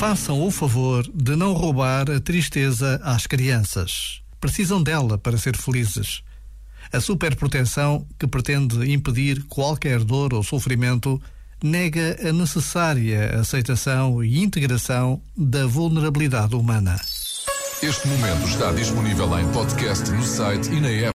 Façam o favor de não roubar a tristeza às crianças. Precisam dela para ser felizes. A superproteção, que pretende impedir qualquer dor ou sofrimento, nega a necessária aceitação e integração da vulnerabilidade humana. Este momento está disponível em podcast no site e na app.